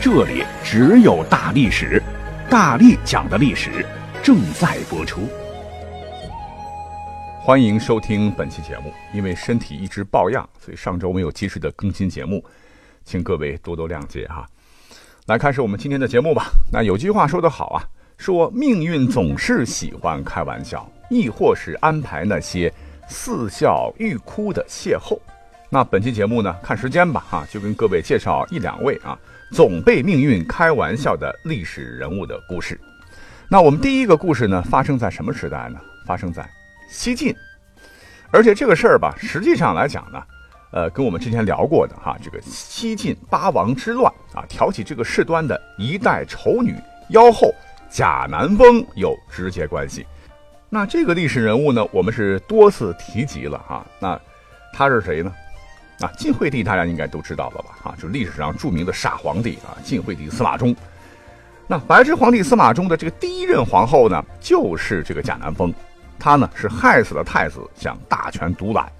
这里只有大历史，大力讲的历史正在播出。欢迎收听本期节目。因为身体一直抱恙，所以上周没有及时的更新节目，请各位多多谅解哈。来开始我们今天的节目吧。那有句话说得好啊，说命运总是喜欢开玩笑，亦或是安排那些似笑欲哭的邂逅。那本期节目呢，看时间吧，哈，就跟各位介绍一两位啊，总被命运开玩笑的历史人物的故事。那我们第一个故事呢，发生在什么时代呢？发生在西晋，而且这个事儿吧，实际上来讲呢，呃，跟我们之前聊过的哈，这个西晋八王之乱啊，挑起这个事端的一代丑女妖后贾南风有直接关系。那这个历史人物呢，我们是多次提及了哈，那他是谁呢？啊，晋惠帝大家应该都知道了吧？啊，就历史上著名的傻皇帝啊，晋惠帝司马衷。那白之皇帝司马衷的这个第一任皇后呢，就是这个贾南风。她呢是害死了太子，想大权独揽。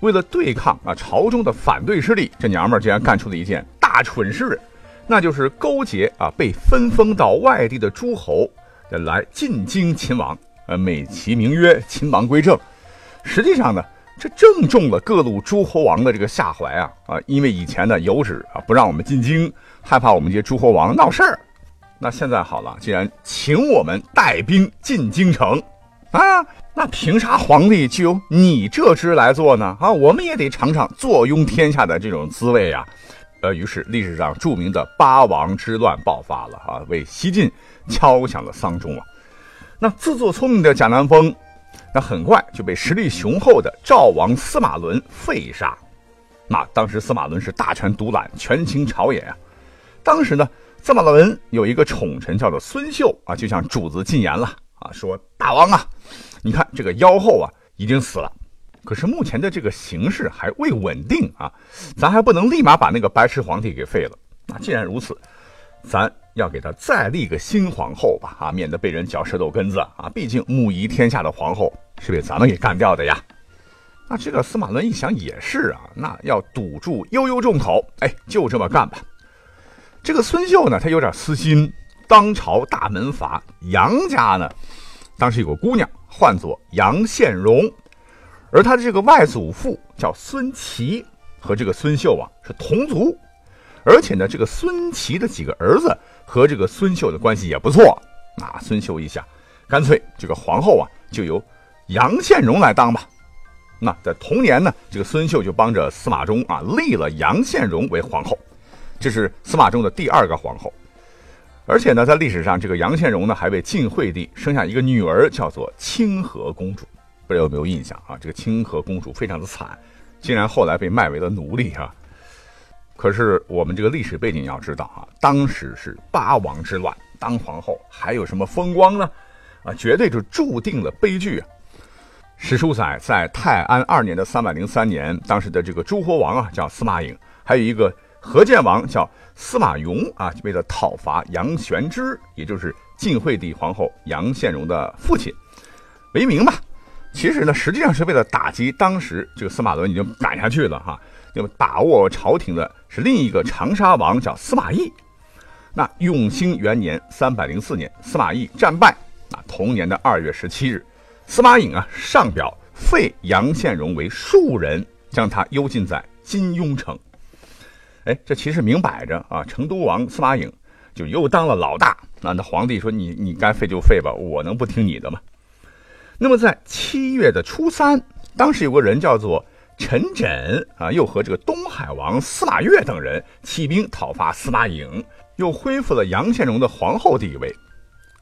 为了对抗啊朝中的反对势力，这娘们儿竟然干出了一件大蠢事，那就是勾结啊被分封到外地的诸侯来进京秦王，呃美其名曰秦王归政。实际上呢。这正中了各路诸侯王的这个下怀啊啊！因为以前呢有旨啊不让我们进京，害怕我们这些诸侯王闹事儿。那现在好了，既然请我们带兵进京城啊，那凭啥皇帝就由你这支来做呢？啊，我们也得尝尝坐拥天下的这种滋味呀！呃，于是历史上著名的八王之乱爆发了啊，为西晋敲响了丧钟啊。那自作聪明的贾南风。那很快就被实力雄厚的赵王司马伦废杀。那当时司马伦是大权独揽，权倾朝野啊。当时呢，司马伦有一个宠臣叫做孙秀啊，就向主子进言了啊，说大王啊，你看这个妖后啊已经死了，可是目前的这个形势还未稳定啊，咱还不能立马把那个白痴皇帝给废了。那既然如此，咱。要给他再立个新皇后吧，啊，免得被人嚼舌头根子啊！毕竟母仪天下的皇后是被咱们给干掉的呀。那这个司马伦一想也是啊，那要堵住悠悠众口，哎，就这么干吧。这个孙秀呢，他有点私心。当朝大门阀杨家呢，当时有个姑娘，唤作杨宪荣，而他的这个外祖父叫孙琦，和这个孙秀啊是同族。而且呢，这个孙琦的几个儿子和这个孙秀的关系也不错。那孙秀一想，干脆这个皇后啊，就由杨宪荣来当吧。那在同年呢，这个孙秀就帮着司马衷啊，立了杨宪荣为皇后。这是司马衷的第二个皇后。而且呢，在历史上，这个杨宪荣呢，还为晋惠帝生下一个女儿，叫做清河公主。不知道有没有印象啊？这个清河公主非常的惨，竟然后来被卖为了奴隶啊。可是我们这个历史背景要知道啊，当时是八王之乱，当皇后还有什么风光呢？啊，绝对就注定了悲剧啊！史书载，在泰安二年的三百零三年，当时的这个诸侯王啊叫司马颖，还有一个河间王叫司马雍啊，为了讨伐杨玄之，也就是晋惠帝皇后杨宪荣的父亲为名吧。其实呢，实际上是为了打击当时这个司马伦已经赶下去了哈。那么把握朝廷的是另一个长沙王，叫司马懿。那永兴元年三百零四年，司马懿战败。那同年的二月十七日，司马颖啊上表废杨宪荣为庶人，将他幽禁在金庸城。哎，这其实明摆着啊，成都王司马颖就又当了老大。那那皇帝说你你该废就废吧，我能不听你的吗？那么在七月的初三，当时有个人叫做。陈轸啊，又和这个东海王司马越等人起兵讨伐司马颖，又恢复了杨宪荣的皇后地位。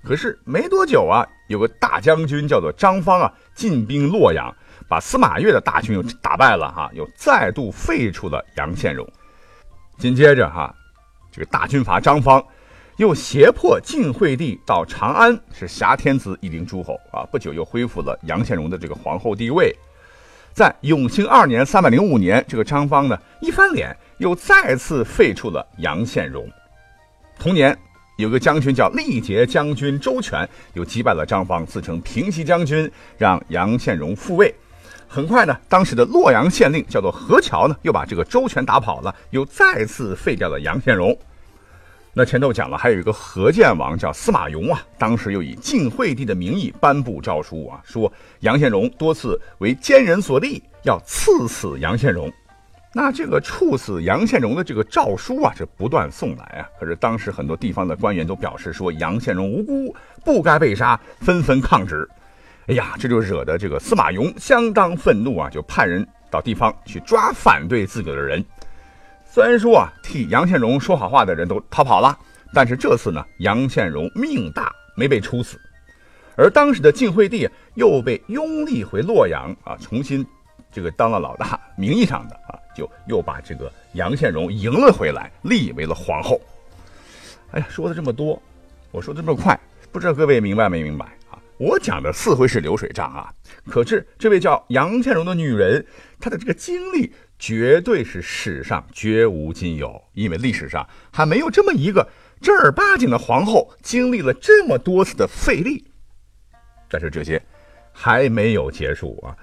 可是没多久啊，有个大将军叫做张方啊，进兵洛阳，把司马越的大军又打败了哈，又再度废除了杨宪荣。紧接着哈，这个大军阀张方又胁迫晋惠帝到长安，是挟天子以令诸侯啊。不久又恢复了杨宪荣的这个皇后地位。在永兴二年（三百零五年），这个张方呢一翻脸，又再次废黜了杨宪荣。同年，有个将军叫力节将军周全，又击败了张方，自称平西将军，让杨宪荣复位。很快呢，当时的洛阳县令叫做何乔呢，又把这个周全打跑了，又再次废掉了杨宪荣。那前头讲了，还有一个何建王叫司马雍啊，当时又以晋惠帝的名义颁布诏书啊，说杨宪荣多次为奸人所立，要赐死杨宪荣。那这个处死杨宪荣的这个诏书啊，是不断送来啊。可是当时很多地方的官员都表示说杨宪荣无辜，不该被杀，纷纷抗旨。哎呀，这就惹得这个司马雍相当愤怒啊，就派人到地方去抓反对自己的人。虽然说啊，替杨宪荣说好话的人都逃跑了，但是这次呢，杨宪荣命大，没被处死，而当时的晋惠帝又被拥立回洛阳啊，重新这个当了老大，名义上的啊，就又把这个杨宪荣迎了回来，立为了皇后。哎呀，说的这么多，我说的这么快，不知道各位明白没明白啊？我讲的似乎是流水账啊，可是这位叫杨宪荣的女人，她的这个经历。绝对是史上绝无仅有，因为历史上还没有这么一个正儿八经的皇后经历了这么多次的废立。但是这些还没有结束啊！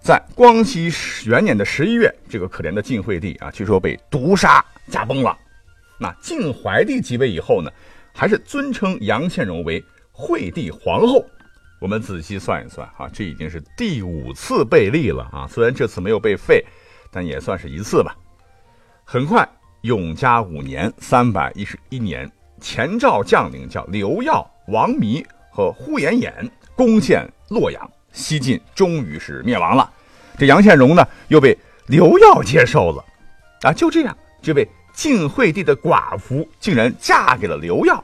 在光熙元年的十一月，这个可怜的晋惠帝啊，据说被毒杀驾崩了。那晋怀帝即位以后呢，还是尊称杨宪荣为惠帝皇后。我们仔细算一算啊，这已经是第五次被立了啊！虽然这次没有被废。但也算是一次吧。很快，永嘉五年（三百一十一年），前赵将领叫刘耀、王弥和呼延衍攻陷洛阳，西晋终于是灭亡了。这杨宪荣呢，又被刘耀接受了。啊，就这样，这位晋惠帝的寡妇竟然嫁给了刘耀。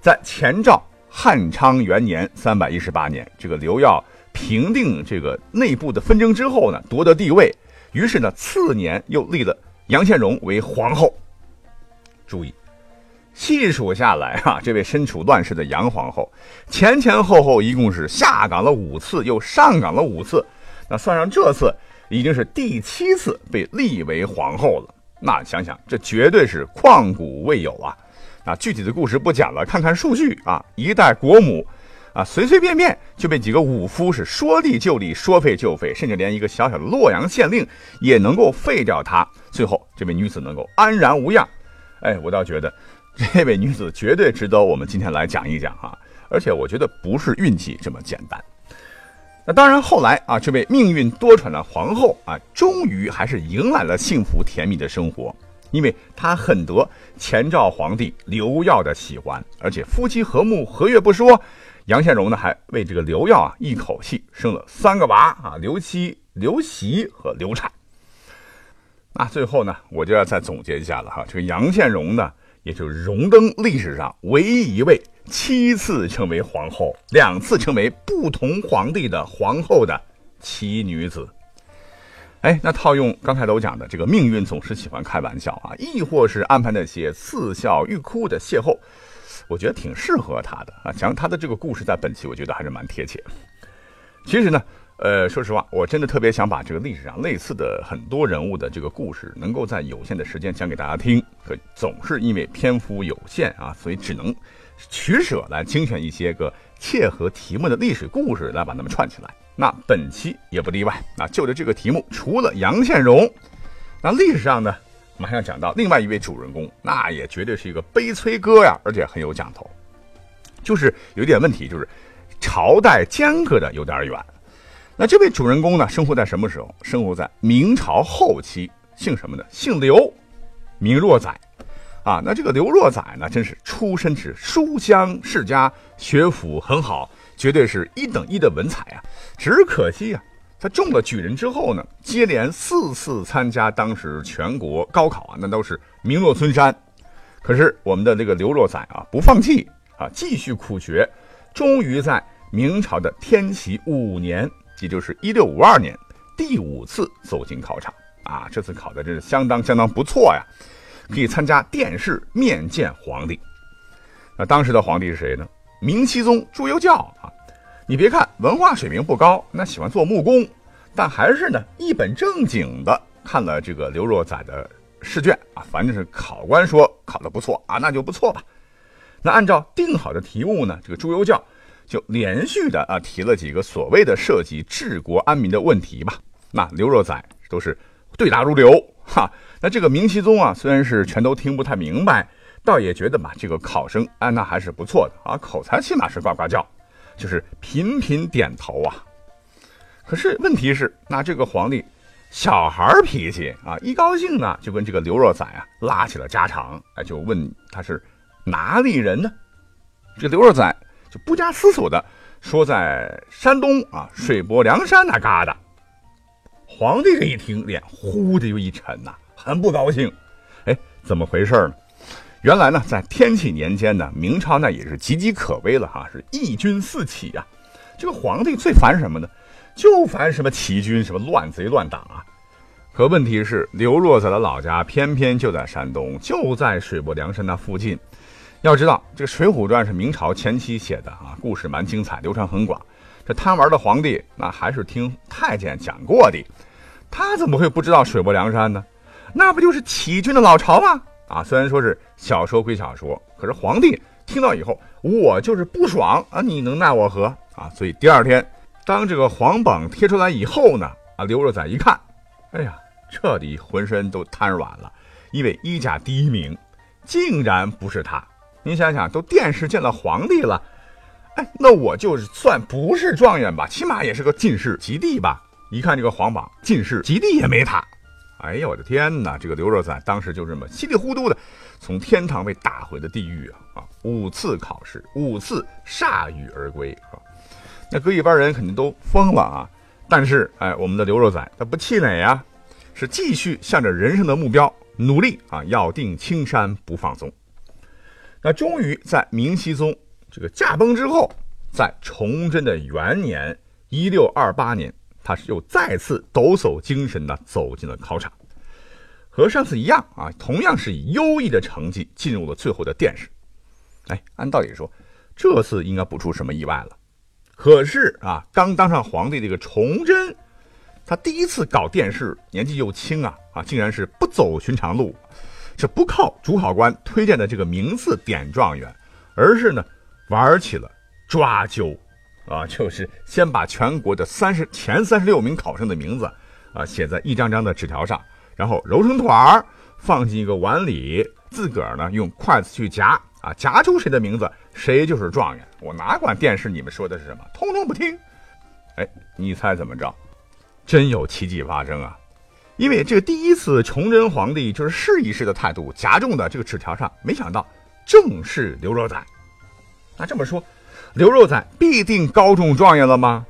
在前赵汉昌元年（三百一十八年），这个刘耀平定这个内部的纷争之后呢，夺得帝位。于是呢，次年又立了杨宪荣为皇后。注意，细数下来啊，这位身处乱世的杨皇后，前前后后一共是下岗了五次，又上岗了五次。那算上这次，已经是第七次被立为皇后了。那想想，这绝对是旷古未有啊！啊，具体的故事不讲了，看看数据啊，一代国母。啊，随随便便就被几个武夫是说立就立，说废就废，甚至连一个小小的洛阳县令也能够废掉他。最后，这位女子能够安然无恙。哎，我倒觉得 这位女子绝对值得我们今天来讲一讲哈。而且，我觉得不是运气这么简单。那当然，后来啊，这位命运多舛的皇后啊，终于还是迎来了幸福甜蜜的生活，因为她很得前赵皇帝刘耀的喜欢，而且夫妻和睦，和悦不说。杨宪荣呢，还为这个刘耀啊一口气生了三个娃啊，刘七、刘袭和刘产。那最后呢，我就要再总结一下了哈，这个杨宪荣呢，也就荣登历史上唯一一位七次成为皇后、两次成为不同皇帝的皇后的奇女子。哎，那套用刚才都讲的，这个命运总是喜欢开玩笑啊，亦或是安排那些似笑欲哭的邂逅。我觉得挺适合他的啊，讲他的这个故事，在本期我觉得还是蛮贴切。其实呢，呃，说实话，我真的特别想把这个历史上类似的很多人物的这个故事，能够在有限的时间讲给大家听。可总是因为篇幅有限啊，所以只能取舍来精选一些个切合题目的历史故事，来把它们串起来。那本期也不例外啊，就着这个题目，除了杨宪荣，那历史上呢？马上讲到另外一位主人公，那也绝对是一个悲催哥呀，而且很有讲头。就是有一点问题，就是朝代间隔的有点远。那这位主人公呢，生活在什么时候？生活在明朝后期，姓什么呢？姓刘，名若载。啊，那这个刘若载呢，真是出身是书香世家，学府很好，绝对是一等一的文采啊。只可惜呀。他中了举人之后呢，接连四次参加当时全国高考啊，那都是名落孙山。可是我们的这个刘若载啊，不放弃啊，继续苦学，终于在明朝的天启五年，也就是一六五二年，第五次走进考场啊。这次考的真是相当相当不错呀，可以参加殿试面见皇帝。那当时的皇帝是谁呢？明熹宗朱由校啊。你别看文化水平不高，那喜欢做木工，但还是呢一本正经的看了这个刘若载的试卷啊。反正是考官说考得不错啊，那就不错吧。那按照定好的题目呢，这个朱由校就连续的啊提了几个所谓的涉及治国安民的问题吧。那刘若载都是对答如流哈。那这个明熹宗啊，虽然是全都听不太明白，倒也觉得嘛，这个考生啊那还是不错的啊，口才起码是呱呱叫。就是频频点头啊，可是问题是，那这个皇帝小孩脾气啊，一高兴呢，就跟这个刘若宰啊拉起了家常，哎，就问他是哪里人呢？这刘若宰就不加思索的说在山东啊水泊梁山那旮瘩。皇帝这一听，脸呼的就一沉呐，很不高兴。哎，怎么回事呢？原来呢，在天启年间呢，明朝那也是岌岌可危了哈，是义军四起啊。这个皇帝最烦什么呢？就烦什么起义军，什么乱贼乱党啊。可问题是，刘若载的老家偏偏就在山东，就在水泊梁山那附近。要知道，这个《水浒传》是明朝前期写的啊，故事蛮精彩，流传很广。这贪玩的皇帝，那还是听太监讲过的，他怎么会不知道水泊梁山呢？那不就是起义军的老巢吗？啊，虽然说是小说归小说，可是皇帝听到以后，我就是不爽啊！你能奈我何啊？所以第二天，当这个皇榜贴出来以后呢，啊，刘若宰一看，哎呀，彻底浑身都瘫软了，因为一甲第一名竟然不是他。你想想，都殿试见了皇帝了，哎，那我就是算不是状元吧，起码也是个进士及第吧？一看这个皇榜，进士及第也没他。哎呦，我的天哪！这个刘若载当时就这么稀里糊涂的，从天堂被打回了地狱啊！啊，五次考试，五次铩羽而归啊！那搁一般人肯定都疯了啊！但是，哎，我们的刘若载他不气馁啊，是继续向着人生的目标努力啊，咬定青山不放松。那终于在明熹宗这个驾崩之后，在崇祯的元年一六二八年。他是又再次抖擞精神的走进了考场，和上次一样啊，同样是以优异的成绩进入了最后的殿试。哎，按道理说，这次应该不出什么意外了。可是啊，刚当上皇帝这个崇祯，他第一次搞殿试，年纪又轻啊啊，竟然是不走寻常路，这不靠主考官推荐的这个名次点状元，而是呢玩起了抓阄。啊，就是先把全国的三十前三十六名考生的名字啊写在一张张的纸条上，然后揉成团儿放进一个碗里，自个儿呢用筷子去夹啊，夹出谁的名字，谁就是状元。我哪管电视你们说的是什么，通通不听。哎，你猜怎么着？真有奇迹发生啊！因为这个第一次崇祯皇帝就是试一试的态度夹中的这个纸条上，没想到正是刘若载。那这么说。刘若载必定高中状元了吗？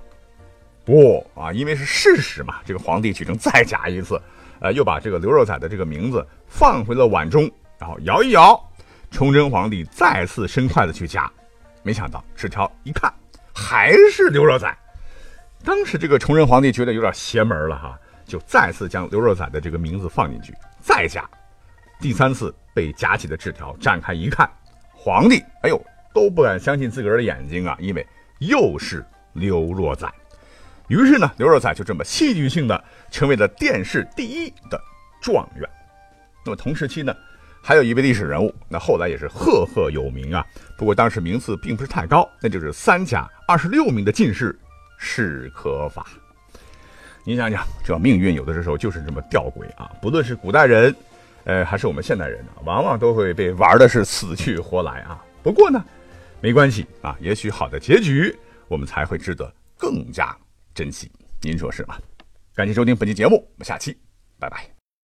不啊，因为是事实嘛。这个皇帝举证再夹一次，呃，又把这个刘若载的这个名字放回了碗中，然后摇一摇。崇祯皇帝再次伸筷子去夹，没想到纸条一看还是刘若载。当时这个崇祯皇帝觉得有点邪门了哈，就再次将刘若载的这个名字放进去，再夹。第三次被夹起的纸条展开一看，皇帝，哎呦！都不敢相信自个儿的眼睛啊！因为又是刘若载，于是呢，刘若载就这么戏剧性的成为了殿试第一的状元。那么同时期呢，还有一位历史人物，那后来也是赫赫有名啊。不过当时名次并不是太高，那就是三甲二十六名的进士史可法。你想想，这命运有的时候就是这么吊诡啊！不论是古代人，呃，还是我们现代人，往往都会被玩的是死去活来啊。不过呢。没关系啊，也许好的结局我们才会值得更加珍惜，您说是吗？感谢收听本期节目，我们下期拜拜。